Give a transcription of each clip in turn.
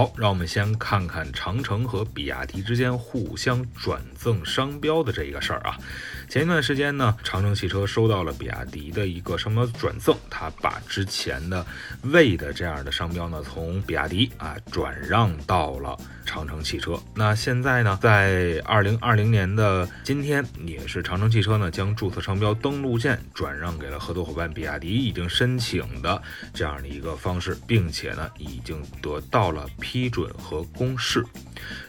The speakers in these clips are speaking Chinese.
好，让我们先看看长城和比亚迪之间互相转赠商标的这一个事儿啊。前一段时间呢，长城汽车收到了比亚迪的一个商标转赠，他把之前的魏的这样的商标呢，从比亚迪啊转让到了长城汽车。那现在呢，在二零二零年的今天，也是长城汽车呢将注册商标登录件转让给了合作伙伴比亚迪已经申请的这样的一个方式，并且呢已经得到了批准和公示。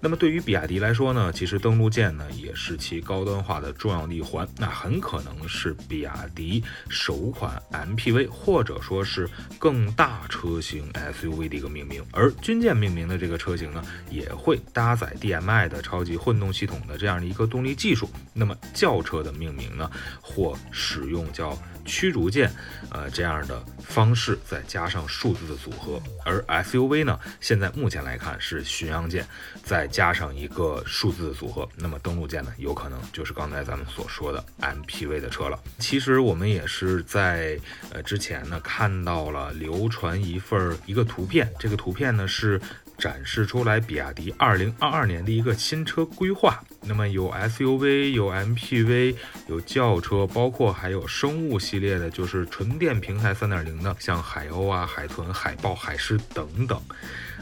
那么对于比亚迪来说呢，其实登陆舰呢也是其高端化的重要的一环，那很可能是比亚迪首款 MPV 或者说是更大车型 SUV 的一个命名。而军舰命名的这个车型呢，也会搭载 DMI 的超级混动系统的这样的一个动力技术。那么轿车的命名呢，或使用叫驱逐舰，呃这样的方式，再加上数字的组合。而 SUV 呢，现在目前来看是巡洋舰。再加上一个数字的组合，那么登陆舰呢，有可能就是刚才咱们所说的 MPV 的车了。其实我们也是在呃之前呢看到了流传一份一个图片，这个图片呢是展示出来比亚迪2022年的一个新车规划。那么有 SUV，有 MPV，有轿车，包括还有生物系列的，就是纯电平台3.0的，像海鸥啊、海豚、海豹、海狮等等。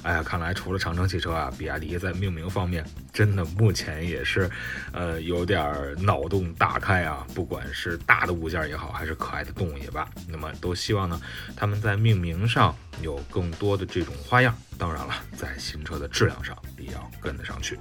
哎呀，看来除了长城汽车啊，比亚迪在命名方面真的目前也是，呃，有点脑洞大开啊。不管是大的物件也好，还是可爱的动物也罢，那么都希望呢，他们在命名上有更多的这种花样。当然了，在新车的质量上也要跟得上去。